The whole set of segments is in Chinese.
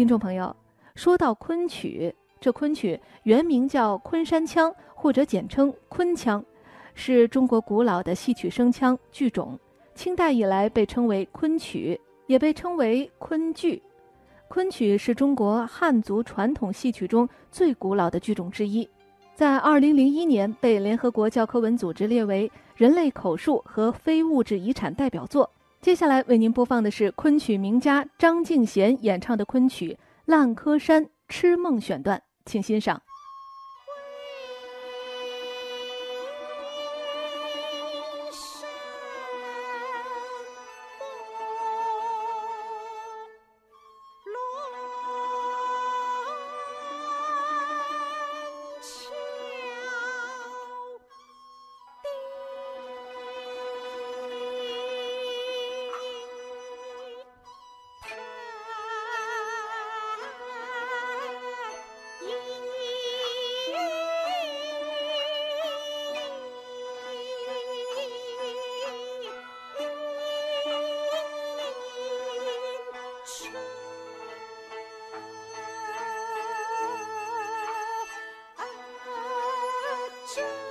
听众朋友，说到昆曲，这昆曲原名叫昆山腔，或者简称昆腔，是中国古老的戏曲声腔剧种。清代以来被称为昆曲，也被称为昆剧。昆曲是中国汉族传统戏曲中最古老的剧种之一，在2001年被联合国教科文组织列为人类口述和非物质遗产代表作。接下来为您播放的是昆曲名家张敬贤演唱的昆曲《烂柯山痴梦》选段，请欣赏。情。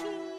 shoes.